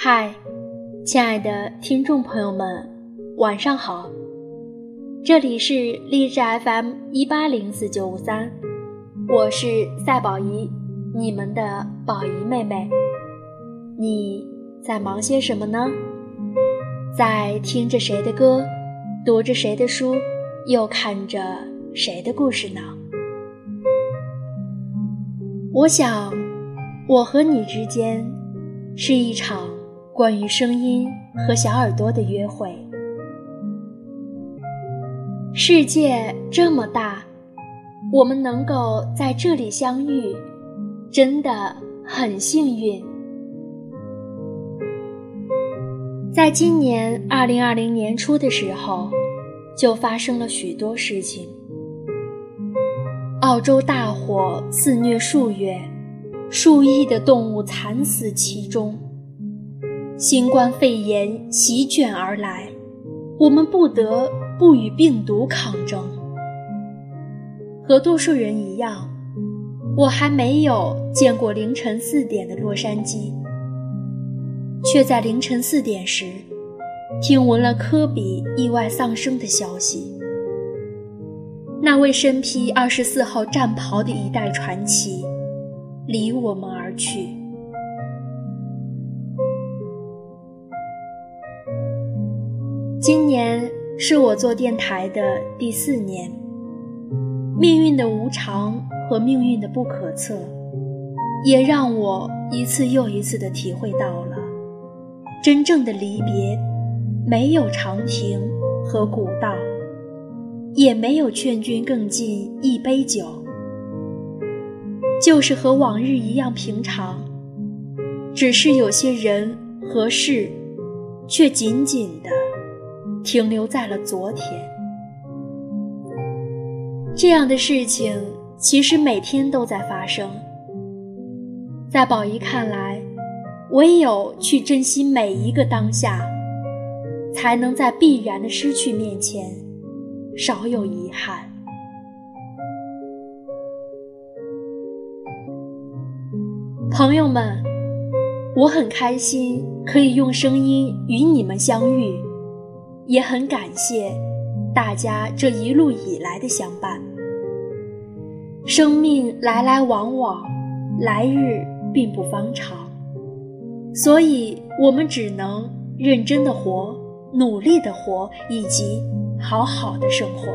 嗨，亲爱的听众朋友们，晚上好！这里是励志 FM 一八零四九五三，我是赛宝仪，你们的宝仪妹妹。你在忙些什么呢？在听着谁的歌，读着谁的书，又看着谁的故事呢？我想，我和你之间是一场。关于声音和小耳朵的约会。世界这么大，我们能够在这里相遇，真的很幸运。在今年二零二零年初的时候，就发生了许多事情。澳洲大火肆虐数月，数亿的动物惨死其中。新冠肺炎席卷而来，我们不得不与病毒抗争。和多数人一样，我还没有见过凌晨四点的洛杉矶，却在凌晨四点时听闻了科比意外丧生的消息。那位身披二十四号战袍的一代传奇，离我们而去。今年是我做电台的第四年，命运的无常和命运的不可测，也让我一次又一次地体会到了，真正的离别，没有长亭和古道，也没有劝君更尽一杯酒，就是和往日一样平常，只是有些人和事，却紧紧的。停留在了昨天。这样的事情其实每天都在发生。在宝仪看来，唯有去珍惜每一个当下，才能在必然的失去面前少有遗憾。朋友们，我很开心可以用声音与你们相遇。也很感谢大家这一路以来的相伴。生命来来往往，来日并不方长，所以我们只能认真的活，努力的活，以及好好的生活，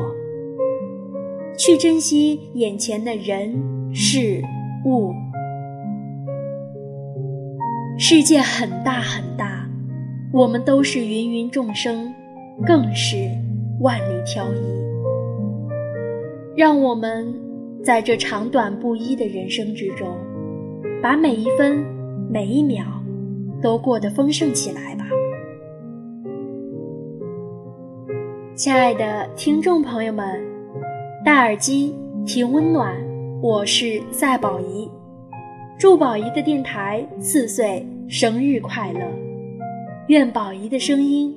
去珍惜眼前的人事物。世界很大很大，我们都是芸芸众生。更是万里挑一，让我们在这长短不一的人生之中，把每一分每一秒都过得丰盛起来吧。亲爱的听众朋友们，戴耳机听温暖，我是赛宝仪，祝宝仪的电台四岁生日快乐，愿宝仪的声音。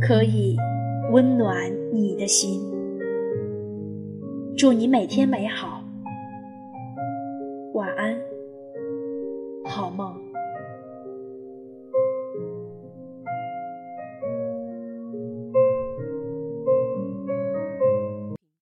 可以温暖你的心。祝你每天美好。晚安。好梦。